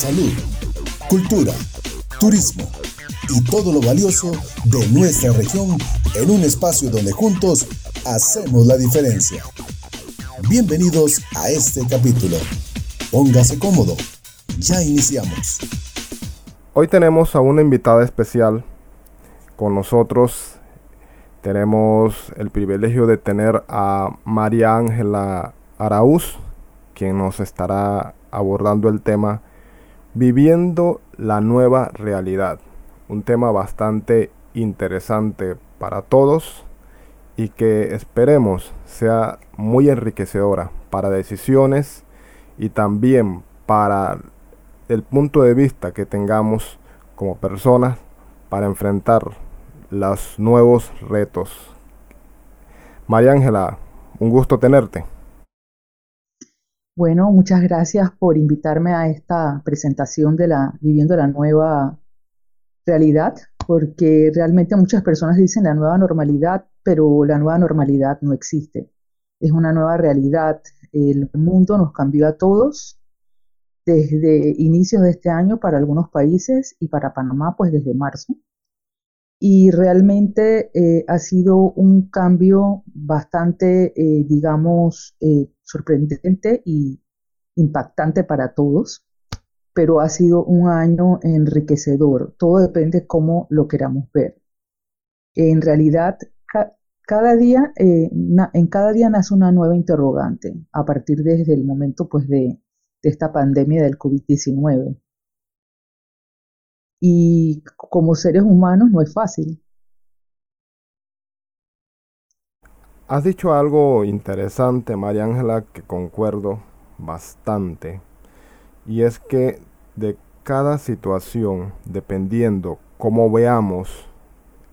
salud, cultura, turismo y todo lo valioso de nuestra región en un espacio donde juntos hacemos la diferencia. Bienvenidos a este capítulo. Póngase cómodo. Ya iniciamos. Hoy tenemos a una invitada especial con nosotros. Tenemos el privilegio de tener a María Ángela Araúz, quien nos estará abordando el tema Viviendo la nueva realidad. Un tema bastante interesante para todos y que esperemos sea muy enriquecedora para decisiones y también para el punto de vista que tengamos como personas para enfrentar los nuevos retos. María Ángela, un gusto tenerte. Bueno, muchas gracias por invitarme a esta presentación de la Viviendo la Nueva Realidad, porque realmente muchas personas dicen la nueva normalidad, pero la nueva normalidad no existe. Es una nueva realidad. El mundo nos cambió a todos desde inicios de este año para algunos países y para Panamá pues desde marzo. Y realmente eh, ha sido un cambio bastante, eh, digamos, eh, sorprendente y impactante para todos, pero ha sido un año enriquecedor. Todo depende cómo lo queramos ver. En realidad, cada día, en cada día nace una nueva interrogante a partir desde el momento pues, de esta pandemia del COVID-19. Y como seres humanos no es fácil. Has dicho algo interesante, María Ángela, que concuerdo bastante. Y es que de cada situación, dependiendo cómo veamos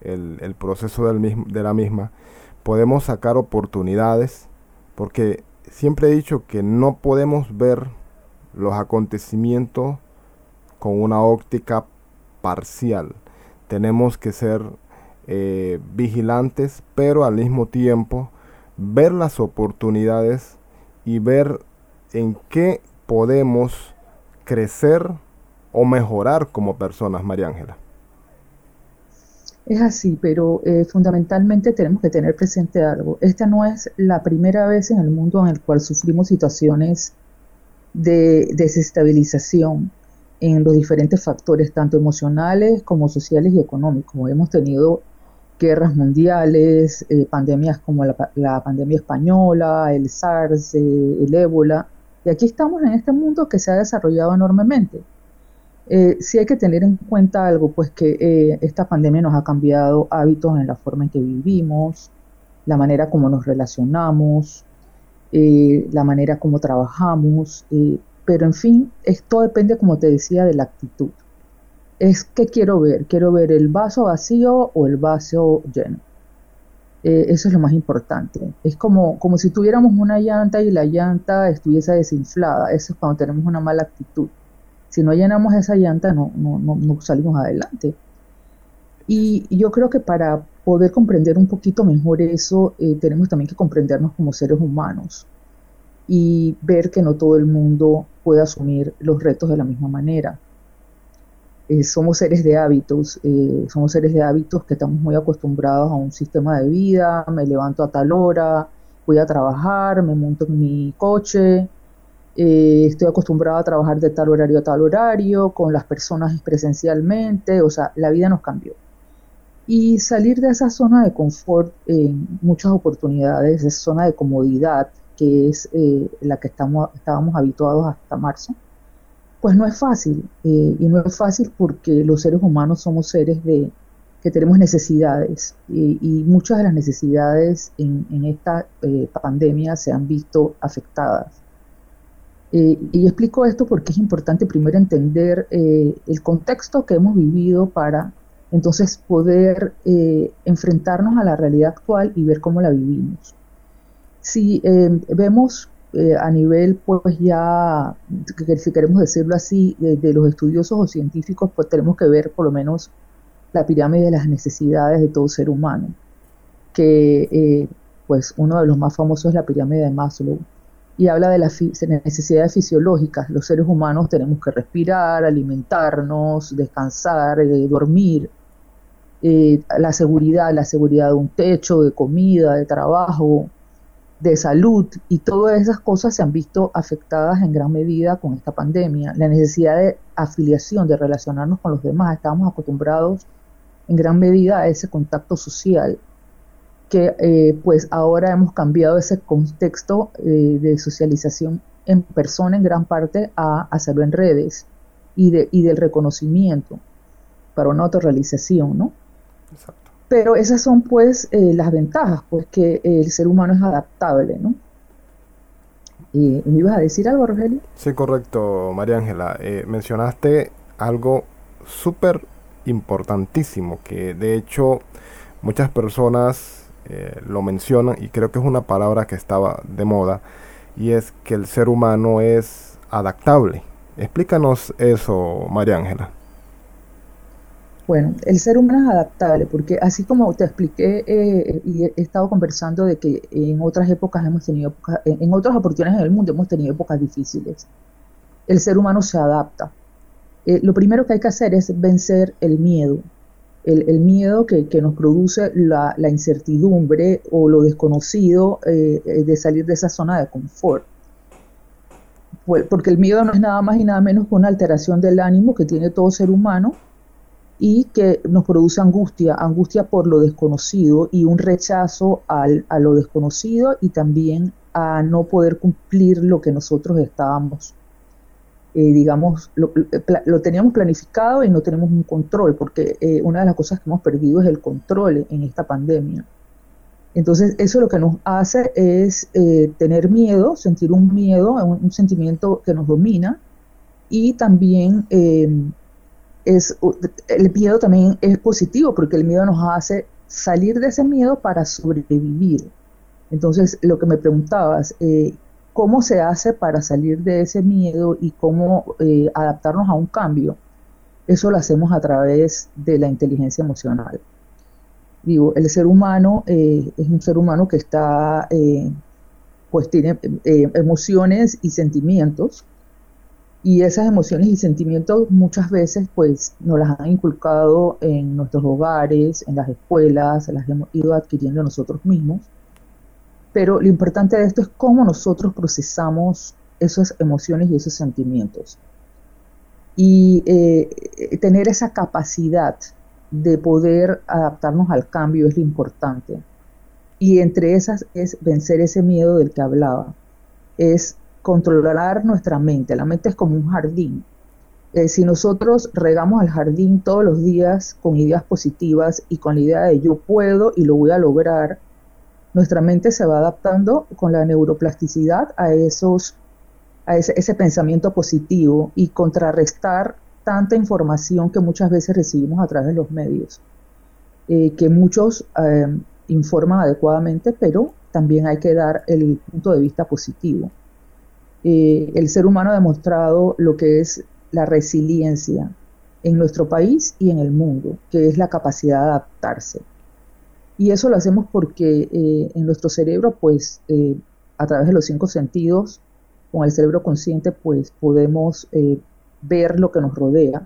el, proceso de la misma, podemos sacar oportunidades, porque siempre he dicho que no podemos ver los acontecimientos con una óptica parcial. Tenemos que ser eh, vigilantes, pero al mismo tiempo ver las oportunidades y ver en qué podemos crecer o mejorar como personas, María Ángela. Es así, pero eh, fundamentalmente tenemos que tener presente algo. Esta no es la primera vez en el mundo en el cual sufrimos situaciones de desestabilización en los diferentes factores, tanto emocionales como sociales y económicos. Hemos tenido guerras mundiales, eh, pandemias como la, pandemia española, el SARS, eh, el ébola. Y aquí estamos en este mundo que se ha desarrollado enormemente. Eh, sí hay que tener en cuenta algo, pues que esta pandemia nos ha cambiado hábitos en la forma en que vivimos, la manera como nos relacionamos, la manera como trabajamos, pero en fin, esto depende, como te decía, de la actitud es que quiero ver, quiero ver el vaso vacío o el vaso lleno. Eh, eso es lo más importante. Es como, como si tuviéramos una llanta y la llanta estuviese desinflada. Eso es cuando tenemos una mala actitud. Si no llenamos esa llanta, no, no, no, salimos adelante. Y yo creo que para poder comprender un poquito mejor eso, eh, tenemos también que comprendernos como seres humanos y ver que no todo el mundo puede asumir los retos de la misma manera. Eh, somos seres de hábitos, eh, somos seres de hábitos que estamos muy acostumbrados a un sistema de vida, me levanto a tal hora, voy a trabajar, me monto en mi coche, eh, estoy acostumbrado a trabajar de tal horario a tal horario, con las personas presencialmente, o sea, la vida nos cambió. Y salir de esa zona de confort en muchas oportunidades, esa zona de comodidad, que es la que estamos, estábamos habituados hasta marzo, pues no es fácil, eh, y no es fácil porque los seres humanos somos seres de, que tenemos necesidades, y muchas de las necesidades en, esta eh, pandemia se han visto afectadas. Eh, y explico esto porque es importante primero entender el contexto que hemos vivido para entonces poder enfrentarnos a la realidad actual y ver cómo la vivimos. Si vemos eh, a nivel, pues ya, si queremos decirlo así, de, los estudiosos o científicos, pues tenemos que ver por lo menos la pirámide de las necesidades de todo ser humano, que eh, pues uno de los más famosos es la pirámide de Maslow. y habla de las necesidades fisiológicas. Los seres humanos tenemos que respirar, alimentarnos, descansar, eh, dormir. Eh, la seguridad, la seguridad de un techo, de comida, de trabajo, de salud y todas esas cosas se han visto afectadas en gran medida con esta pandemia. La necesidad de afiliación, de relacionarnos con los demás, estábamos acostumbrados en gran medida a ese contacto social que eh, pues ahora hemos cambiado ese contexto eh, de socialización en persona en gran parte a hacerlo en redes y, de, y del reconocimiento para una autorrealización, ¿no? Exacto. Pero esas son pues eh, las ventajas, pues que el ser humano es adaptable, ¿no? ¿Me ibas a decir algo, Rogelio? Sí, correcto, María Ángela. Eh, mencionaste algo súper importantísimo, que de hecho muchas personas eh, lo mencionan y creo que es una palabra que estaba de moda, y es que el ser humano es adaptable. Explícanos eso, María Ángela. Bueno, el ser humano es adaptable porque así como te expliqué eh, y he estado conversando de que en otras épocas hemos tenido, en otras oportunidades en el mundo hemos tenido épocas difíciles, el ser humano se adapta. Eh, lo primero que hay que hacer es vencer el miedo, el, miedo que, nos produce la, incertidumbre o lo desconocido eh, de salir de esa zona de confort. Pues, porque el miedo no es nada más y nada menos que una alteración del ánimo que tiene todo ser humano y que nos produce angustia, angustia por lo desconocido y un rechazo al, a lo desconocido y también a no poder cumplir lo que nosotros estábamos, eh, digamos, lo, lo, teníamos planificado y no tenemos un control, porque eh, una de las cosas que hemos perdido es el control en esta pandemia. Entonces, eso lo que nos hace es eh, tener miedo, sentir un miedo, un, sentimiento que nos domina y también el miedo también es positivo porque el miedo nos hace salir de ese miedo para sobrevivir. Entonces, lo que me preguntabas, eh, ¿cómo se hace para salir de ese miedo y cómo eh, adaptarnos a un cambio? Eso lo hacemos a través de la inteligencia emocional. Digo, el ser humano eh, es un ser humano que está, pues tiene emociones y sentimientos y esas emociones y sentimientos muchas veces pues nos las han inculcado en nuestros hogares, en las escuelas, las hemos ido adquiriendo nosotros mismos. Pero lo importante de esto es cómo nosotros procesamos esas emociones y esos sentimientos. Y eh, tener esa capacidad de poder adaptarnos al cambio es lo importante. Y entre esas es vencer ese miedo del que hablaba. Es controlar nuestra mente. La mente es como un jardín. Eh, si nosotros regamos el jardín todos los días con ideas positivas y con la idea de yo puedo y lo voy a lograr, nuestra mente se va adaptando con la neuroplasticidad a esos a ese, pensamiento positivo y contrarrestar tanta información que muchas veces recibimos a través de los medios, eh, que muchos eh, informan adecuadamente, pero también hay que dar el punto de vista positivo. Eh, el ser humano ha demostrado lo que es la resiliencia en nuestro país y en el mundo, que es la capacidad de adaptarse. Y eso lo hacemos porque eh, en nuestro cerebro, pues, eh, a través de los cinco sentidos, con el cerebro consciente, pues, podemos ver lo que nos rodea,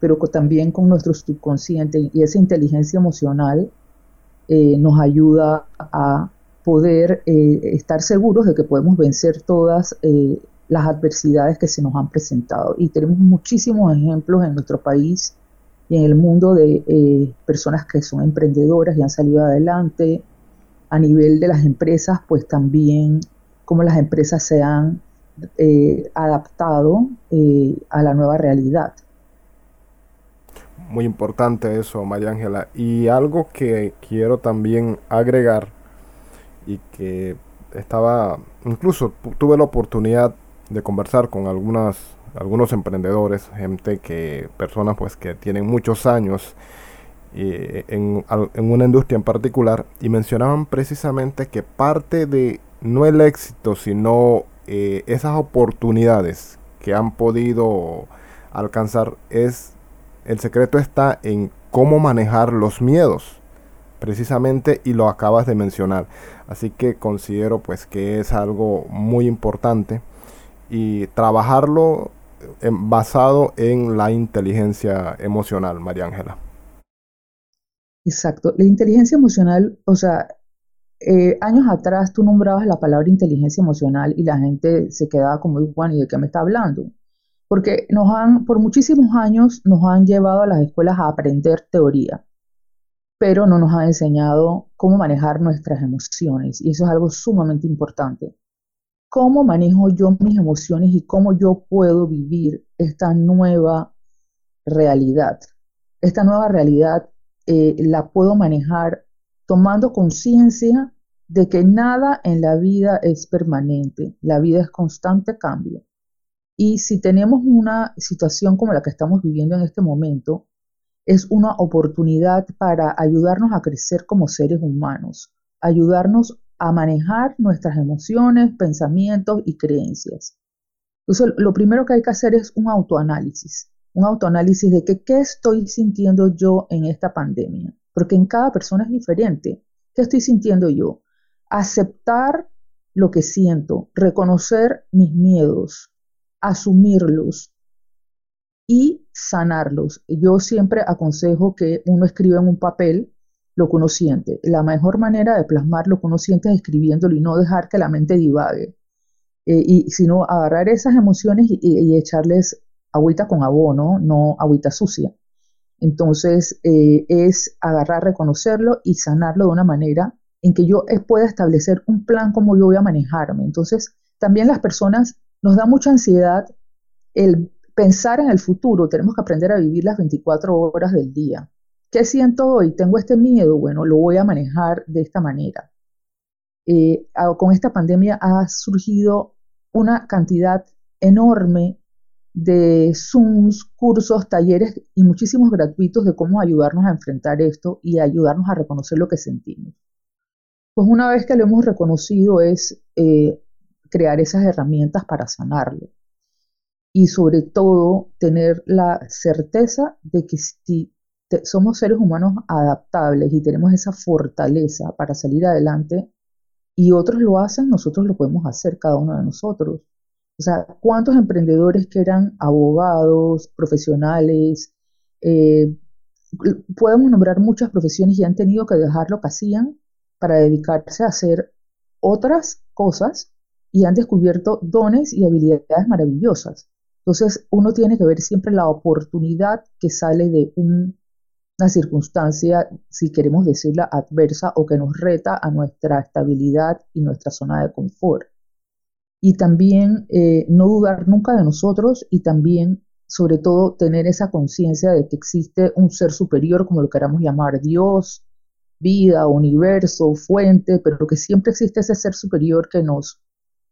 pero también con nuestro subconsciente y esa inteligencia emocional nos ayuda a poder eh, estar seguros de que podemos vencer todas eh, las adversidades que se nos han presentado. Y tenemos muchísimos ejemplos en nuestro país y en el mundo de eh, personas que son emprendedoras y han salido adelante. A nivel de las empresas, pues también cómo las empresas se han adaptado a la nueva realidad. Muy importante eso, María Ángela. Y algo que quiero también agregar y que estaba, incluso tuve la oportunidad de conversar con algunas, algunos emprendedores, gente que, personas pues que tienen muchos años eh, en, en, una industria en particular y mencionaban precisamente que parte de no el éxito, sino eh, esas oportunidades que han podido alcanzar es, el secreto está en cómo manejar los miedos precisamente y lo acabas de mencionar. Así que considero pues que es algo muy importante y trabajarlo basado en la inteligencia emocional, María Ángela. Exacto, la inteligencia emocional, o sea, eh, años atrás tú nombrabas la palabra inteligencia emocional y la gente se quedaba como, Juan, ¿y de qué me está hablando? Porque nos han, por muchísimos años, nos han llevado a las escuelas a aprender teoría, pero no nos han enseñado cómo manejar nuestras emociones y eso es algo sumamente importante. ¿Cómo manejo yo mis emociones y cómo yo puedo vivir esta nueva realidad? Esta nueva realidad eh, la puedo manejar tomando conciencia de que nada en la vida es permanente, la vida es constante cambio. Y si tenemos una situación como la que estamos viviendo en este momento, es una oportunidad para ayudarnos a crecer como seres humanos, ayudarnos a manejar nuestras emociones, pensamientos y creencias. Entonces, lo primero que hay que hacer es un autoanálisis, un autoanálisis de qué estoy sintiendo yo en esta pandemia, porque en cada persona es diferente. ¿Qué estoy sintiendo yo? Aceptar lo que siento, reconocer mis miedos, asumirlos y sanarlos. Yo siempre aconsejo que uno escriba en un papel lo que uno siente. La mejor manera de plasmar lo que uno siente es escribiéndolo y no dejar que la mente divague. Eh, y sino agarrar esas emociones y, echarles agüita con abono, no agüita sucia. Entonces eh, es agarrar, reconocerlo y sanarlo de una manera en que yo pueda establecer un plan como yo voy a manejarme. Entonces también las personas nos da mucha ansiedad el pensar en el futuro. Tenemos que aprender a vivir las 24 horas del día. ¿Qué siento hoy? Tengo este miedo, bueno, lo voy a manejar de esta manera. Eh, con esta pandemia ha surgido una cantidad enorme de Zooms, cursos, talleres y muchísimos gratuitos de cómo ayudarnos a enfrentar esto y ayudarnos a reconocer lo que sentimos. Pues una vez que lo hemos reconocido es eh, crear esas herramientas para sanarlo y sobre todo tener la certeza de que si somos seres humanos adaptables y tenemos esa fortaleza para salir adelante y otros lo hacen, nosotros lo podemos hacer cada uno de nosotros. O sea, ¿cuántos emprendedores que eran abogados, profesionales? Eh, podemos nombrar muchas profesiones y han tenido que dejar lo que hacían para dedicarse a hacer otras cosas y han descubierto dones y habilidades maravillosas. Entonces, uno tiene que ver siempre la oportunidad que sale de un una circunstancia, si queremos decirla, adversa o que nos reta a nuestra estabilidad y nuestra zona de confort. Y también eh, no dudar nunca de nosotros y también, sobre todo, tener esa conciencia de que existe un ser superior, como lo queramos llamar, Dios, vida, universo, fuente, pero que siempre existe ese ser superior que nos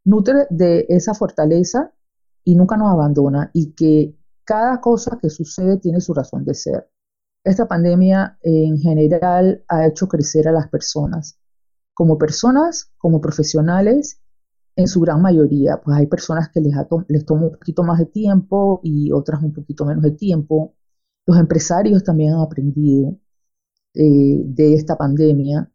nutre de esa fortaleza y nunca nos abandona y que cada cosa que sucede tiene su razón de ser. Esta pandemia en general ha hecho crecer a las personas, como personas, como profesionales, en su gran mayoría. Pues hay personas que les, les toma un poquito más de tiempo y otras un poquito menos de tiempo. Los empresarios también han aprendido eh, de esta pandemia,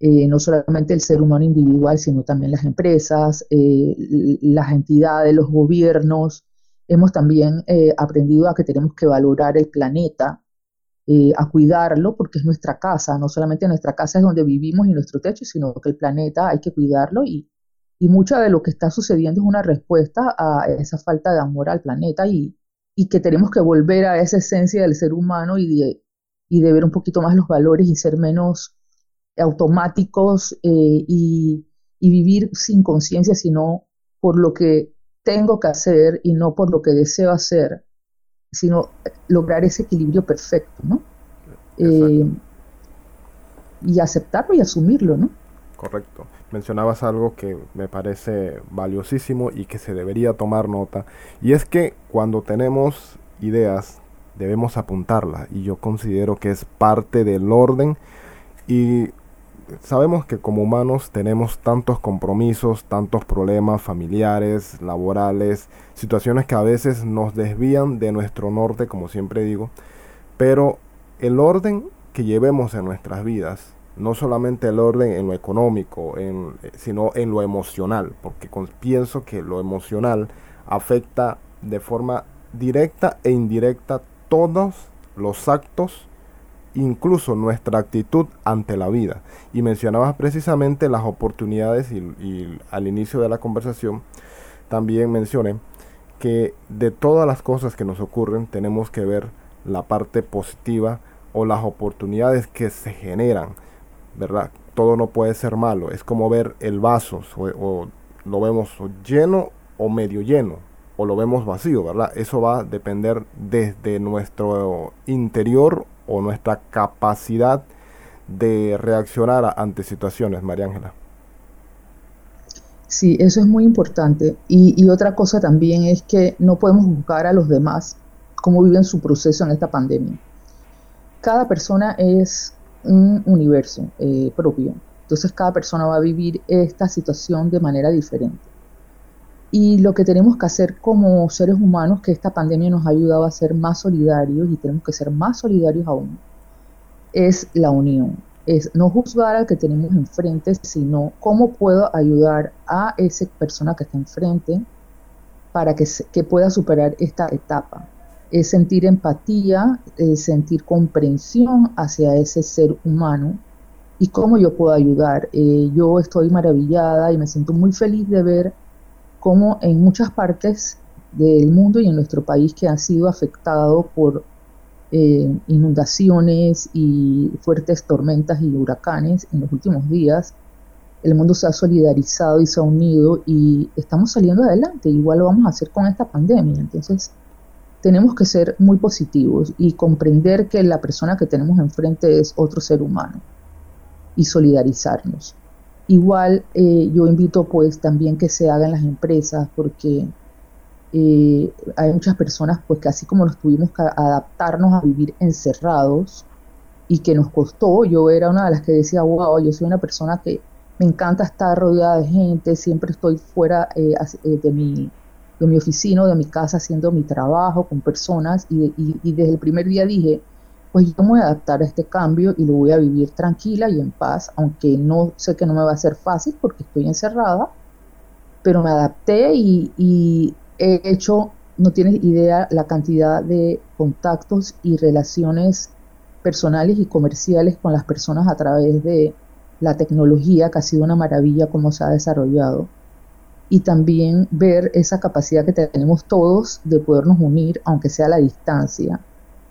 eh, no solamente el ser humano individual, sino también las empresas, eh, las entidades, los gobiernos. Hemos también aprendido a que tenemos que valorar el planeta, eh, a cuidarlo porque es nuestra casa, no solamente nuestra casa es donde vivimos y nuestro techo, sino que el planeta hay que cuidarlo y, y mucho de lo que está sucediendo es una respuesta a esa falta de amor al planeta y, y que tenemos que volver a esa esencia del ser humano y de, y de ver un poquito más los valores y ser menos automáticos eh, y, y vivir sin conciencia, sino por lo que tengo que hacer y no por lo que deseo hacer sino lograr ese equilibrio perfecto, ¿no? Eh, y aceptarlo y asumirlo, ¿no? Correcto. Mencionabas algo que me parece valiosísimo y que se debería tomar nota, y es que cuando tenemos ideas debemos apuntarlas, y yo considero que es parte del orden y sabemos que como humanos tenemos tantos compromisos, tantos problemas familiares, laborales, situaciones que a veces nos desvían de nuestro norte, como siempre digo, pero el orden que llevemos en nuestras vidas no solamente el orden en lo económico, en, sino en lo emocional, porque pienso que lo emocional afecta de forma directa e indirecta todos los actos, incluso nuestra actitud ante la vida. Y mencionabas precisamente las oportunidades y, al inicio de la conversación también mencioné que de todas las cosas que nos ocurren tenemos que ver la parte positiva o las oportunidades que se generan, ¿verdad? Todo no puede ser malo, es como ver el vaso, o, lo vemos lleno o medio lleno, o lo vemos vacío, ¿verdad? Eso va a depender desde nuestro interior o nuestra capacidad de reaccionar ante situaciones, María Ángela. Sí, eso es muy importante. Y, otra cosa también es que no podemos juzgar a los demás cómo viven su proceso en esta pandemia. Cada persona es un universo eh, propio, entonces cada persona va a vivir esta situación de manera diferente. Y lo que tenemos que hacer como seres humanos, que esta pandemia nos ha ayudado a ser más solidarios y tenemos que ser más solidarios aún, es la unión. Es no juzgar al que tenemos enfrente, sino cómo puedo ayudar a esa persona que está enfrente para que, que pueda superar esta etapa. Es sentir empatía, sentir comprensión hacia ese ser humano y cómo yo puedo ayudar. Eh, yo estoy maravillada y me siento muy feliz de ver como en muchas partes del mundo y en nuestro país que han sido afectados por eh, inundaciones y fuertes tormentas y huracanes en los últimos días, el mundo se ha solidarizado y se ha unido y estamos saliendo adelante. Igual lo vamos a hacer con esta pandemia. Entonces, tenemos que ser muy positivos y comprender que la persona que tenemos enfrente es otro ser humano y solidarizarnos. Igual eh, yo invito pues también que se haga en las empresas porque eh, hay muchas personas pues que así como nos tuvimos que adaptarnos a vivir encerrados y que nos costó, yo era una de las que decía, wow, yo soy una persona que me encanta estar rodeada de gente, siempre estoy fuera eh, de, mi, de mi oficina de mi casa haciendo mi trabajo con personas y, y desde el primer día dije, pues yo me voy a adaptar a este cambio y lo voy a vivir tranquila y en paz, aunque no sé que no me va a ser fácil porque estoy encerrada, pero me adapté y, he hecho, no tienes idea, la cantidad de contactos y relaciones personales y comerciales con las personas a través de la tecnología, que ha sido una maravilla cómo se ha desarrollado. Y también ver esa capacidad que tenemos todos de podernos unir, aunque sea a la distancia,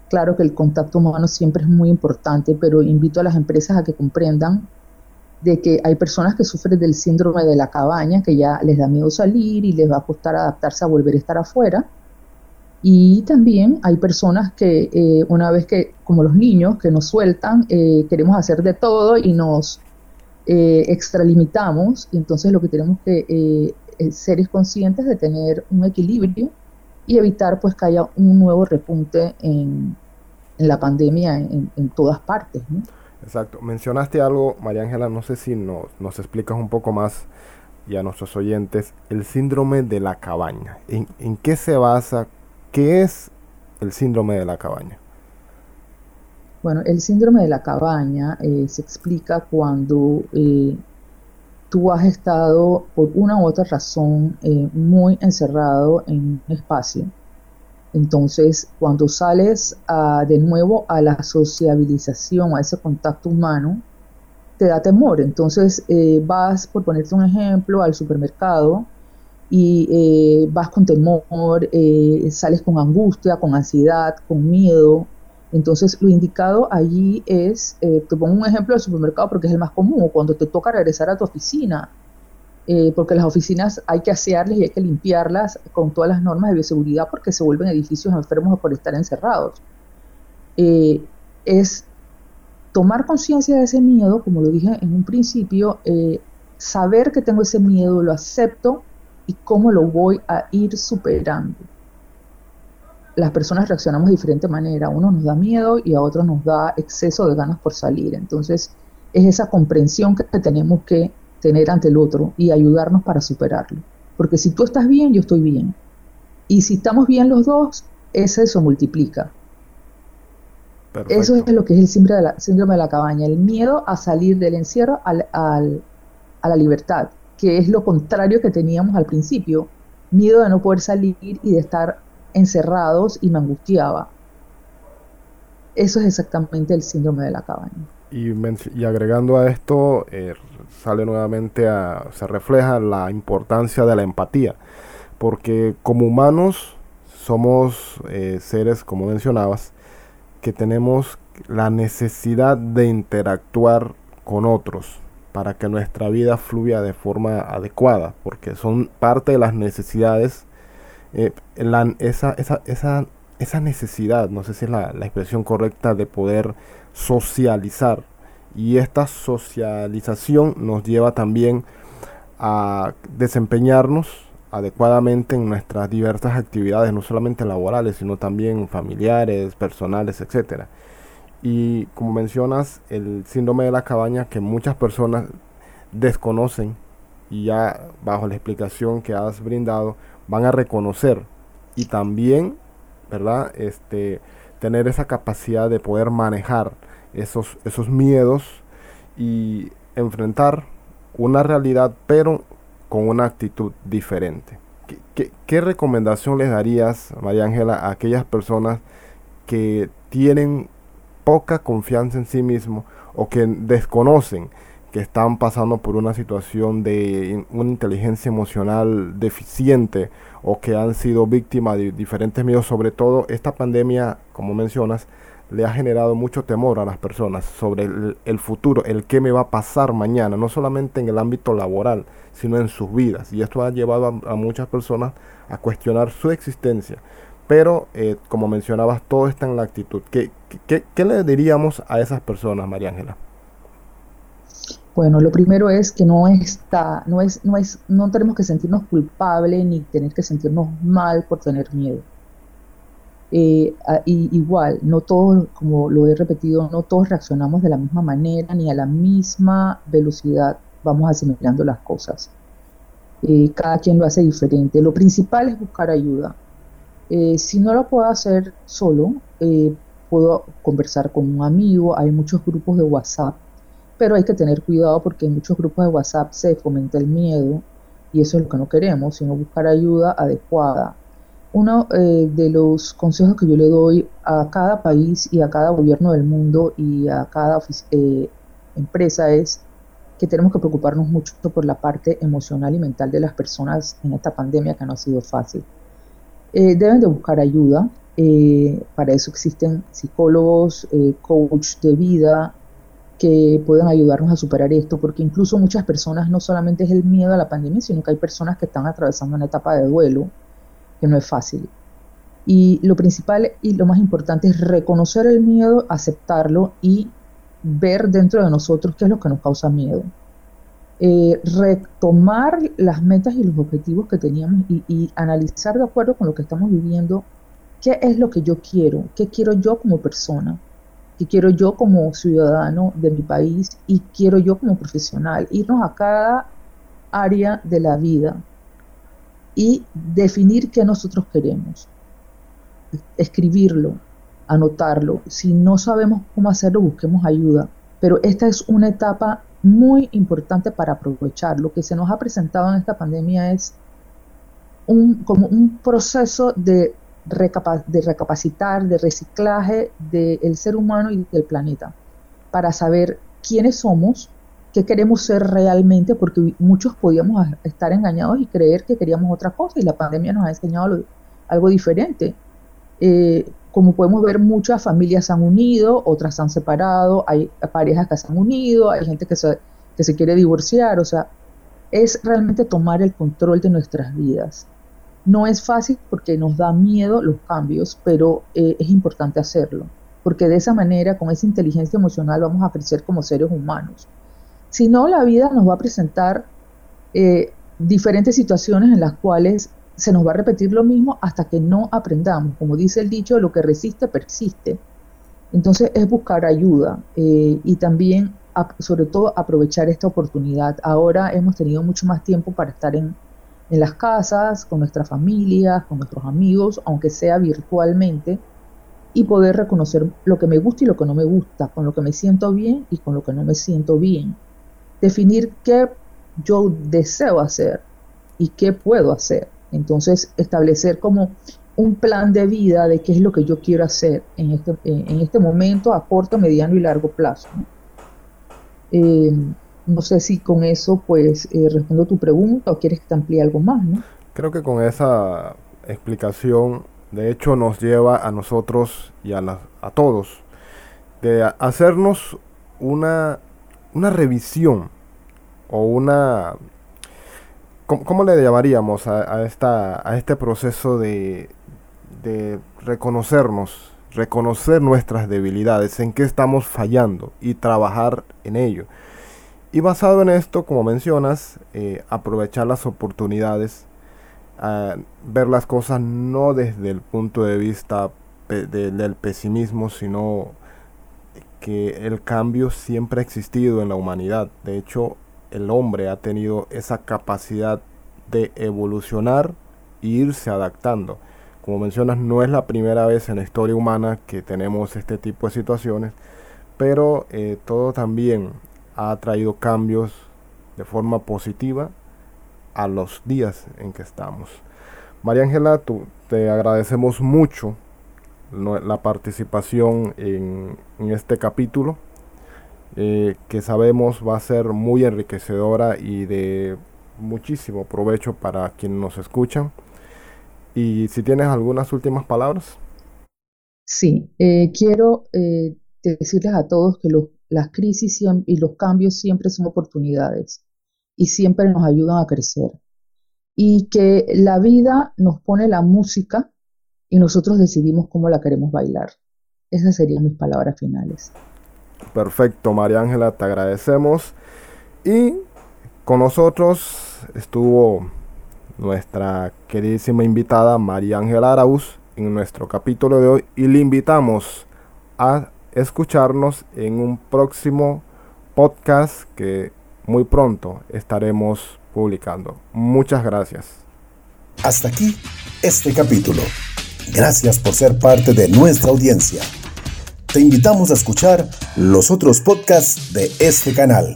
Claro que el contacto humano siempre es muy importante, pero invito a las empresas a que comprendan de que hay personas que sufren del síndrome de la cabaña, que ya les da miedo salir y les va a costar adaptarse a volver a estar afuera. Y también hay personas que eh, una vez que, como los niños, que nos sueltan, eh, queremos hacer de todo y nos eh, extralimitamos. Entonces lo que tenemos que ser es conscientes de tener un equilibrio y evitar pues que haya un nuevo repunte en, la pandemia en, todas partes. Exacto. Mencionaste algo, María Ángela, no sé si nos, nos explicas un poco más y a nuestros oyentes el síndrome de la cabaña. ¿En, en qué se basa? ¿Qué es el síndrome de la cabaña? Bueno, el síndrome de la cabaña eh, se explica cuando eh, tú has estado por una u otra razón eh, muy encerrado en un espacio. Entonces, cuando sales de nuevo a la sociabilización, a ese contacto humano, te da temor. Entonces, eh, vas, por ponerte un ejemplo, al supermercado y eh, vas con temor, sales con angustia, con ansiedad, con miedo, entonces, lo indicado allí es, eh, te pongo un ejemplo del supermercado porque es el más común, cuando te toca regresar a tu oficina, eh, porque las oficinas hay que asearlas y hay que limpiarlas con todas las normas de bioseguridad porque se vuelven edificios enfermos por estar encerrados. Eh, es tomar conciencia de ese miedo, como lo dije en un principio, saber que tengo ese miedo, lo acepto y cómo lo voy a ir superando las personas reaccionamos de diferente manera. A uno nos da miedo y a otros nos da exceso de ganas por salir. Entonces, es esa comprensión que tenemos que tener ante el otro y ayudarnos para superarlo. Porque si tú estás bien, yo estoy bien. Y si estamos bien los dos, ese se multiplica. Eso es lo que es el síndrome de, la, síndrome de la cabaña, el miedo a salir del encierro al, a la libertad, que es lo contrario que teníamos al principio, miedo de no poder salir y de estar encerrados y me angustiaba. Eso es exactamente el síndrome de la cabaña. Y, y agregando a esto, eh, sale nuevamente a, se refleja la importancia de la empatía, porque como humanos somos eh, seres, como mencionabas, que tenemos la necesidad de interactuar con otros para que nuestra vida fluya de forma adecuada, porque son parte de las necesidades, eh, esa, esa, esa, esa, necesidad, no sé si es la, la expresión correcta, de poder socializar. Y esta socialización nos lleva también a desempeñarnos adecuadamente en nuestras diversas actividades, no solamente laborales, sino también familiares, personales, etcétera. Y como mencionas, el síndrome de la cabaña que muchas personas desconocen y ya bajo la explicación que has brindado van a reconocer y también, ¿verdad? Este tener esa capacidad de poder manejar esos esos miedos y enfrentar una realidad, pero con una actitud diferente. ¿Qué, recomendación les darías, María Ángela, a aquellas personas que tienen poca confianza en sí mismo o que desconocen que están pasando por una situación de una inteligencia emocional deficiente o que han sido víctimas de diferentes miedos, sobre todo esta pandemia, como mencionas, le ha generado mucho temor a las personas sobre el, futuro, el qué me va a pasar mañana, no solamente en el ámbito laboral, sino en sus vidas. Y esto ha llevado a, muchas personas a cuestionar su existencia. Pero, eh, como mencionabas, todo está en la actitud. ¿Qué, qué, le diríamos a esas personas, María Ángela? Bueno, lo primero es que no está, no es, no es, no tenemos que sentirnos culpables ni tener que sentirnos mal por tener miedo eh, y, igual, no todos, como lo he repetido, no todos reaccionamos de la misma manera ni a la misma velocidad vamos asimilando las cosas. Eh, cada quien lo hace diferente. Lo principal es buscar ayuda. Eh, si no lo puedo hacer solo, puedo conversar con un amigo. Hay muchos grupos de WhatsApp, pero hay que tener cuidado porque en muchos grupos de WhatsApp se fomenta el miedo y eso es lo que no queremos, sino buscar ayuda adecuada uno eh, de los consejos que yo le doy a cada país y a cada gobierno del mundo y a cada eh, empresa es que tenemos que preocuparnos mucho por la parte emocional y mental de las personas en esta pandemia que no ha sido fácil. Eh, deben de buscar ayuda, para eso existen psicólogos, coach de vida que puedan ayudarnos a superar esto, porque incluso muchas personas no solamente es el miedo a la pandemia, sino que hay personas que están atravesando una etapa de duelo que no es fácil. Y lo principal y lo más importante es reconocer el miedo, aceptarlo y ver dentro de nosotros qué es lo que nos causa miedo. Eh, retomar las metas y los objetivos que teníamos y, y, analizar de acuerdo con lo que estamos viviendo qué es lo que yo quiero, qué quiero yo como persona, qué quiero yo como ciudadano de mi país y quiero yo como profesional. Irnos a cada área de la vida y definir qué nosotros queremos. Escribirlo, anotarlo. Si no sabemos cómo hacerlo, busquemos ayuda. Pero esta es una etapa muy importante para aprovechar. Lo que se nos ha presentado en esta pandemia es un, como un proceso de, de recapacitar, de reciclaje del ser humano y del planeta, para saber quiénes somos, qué queremos ser realmente, porque muchos podíamos estar engañados y creer que queríamos otra cosa y la pandemia nos ha enseñado algo diferente. Eh, como podemos ver, muchas familias se han unido, otras se han separado, hay parejas que se han unido, hay gente que se, que se quiere divorciar, o sea, es realmente tomar el control de nuestras vidas. No es fácil porque nos da miedo los cambios, pero eh, es importante hacerlo, porque de esa manera, con esa inteligencia emocional, vamos a crecer como seres humanos. Si no, la vida nos va a presentar eh, diferentes situaciones en las cuales se nos va a repetir lo mismo hasta que no aprendamos. Como dice el dicho, lo que resiste, persiste. Entonces es buscar ayuda eh, y también, sobre todo, aprovechar esta oportunidad. Ahora hemos tenido mucho más tiempo para estar en, en las casas, con nuestras familias, con nuestros amigos, aunque sea virtualmente. y poder reconocer lo que me gusta y lo que no me gusta, con lo que me siento bien y con lo que no me siento bien. Definir qué yo deseo hacer y qué puedo hacer. Entonces, establecer como un plan de vida de qué es lo que yo quiero hacer en este, en este momento a corto, mediano y largo plazo. Eh, sé si con eso pues eh, respondo tu pregunta o quieres que te amplíe algo más, ¿no? Creo que con esa explicación, de hecho, nos lleva a nosotros y a, a todos de hacernos una, una revisión o una... ¿Cómo, le llamaríamos a, esta, a este proceso de, de reconocernos, reconocer nuestras debilidades, en qué estamos fallando y trabajar en ello? Y basado en esto, como mencionas, eh, aprovechar las oportunidades, ver las cosas no desde el punto de vista del pesimismo, sino que el cambio siempre ha existido en la humanidad. De hecho, el hombre ha tenido esa capacidad de evolucionar e irse adaptando. Como mencionas, no es la primera vez en la historia humana que tenemos este tipo de situaciones, pero eh, todo también ha traído cambios de forma positiva a los días en que estamos. María Ángela, te agradecemos mucho la participación en, este capítulo, eh, que sabemos va a ser muy enriquecedora y de muchísimo provecho para quienes nos escuchan. Y si tienes algunas últimas palabras. Sí, eh, quiero eh, decirles a todos que los las crisis y los cambios siempre son oportunidades y siempre nos ayudan a crecer. Y que la vida nos pone la música y nosotros decidimos cómo la queremos bailar. Esas serían mis palabras finales. Perfecto, María Ángela, te agradecemos. Y con nosotros estuvo nuestra queridísima invitada María Ángela Arauz en nuestro capítulo de hoy y le invitamos a escucharnos en un próximo podcast que muy pronto estaremos publicando. Muchas gracias. Hasta aquí este capítulo. Gracias por ser parte de nuestra audiencia. Te invitamos a escuchar los otros podcasts de este canal.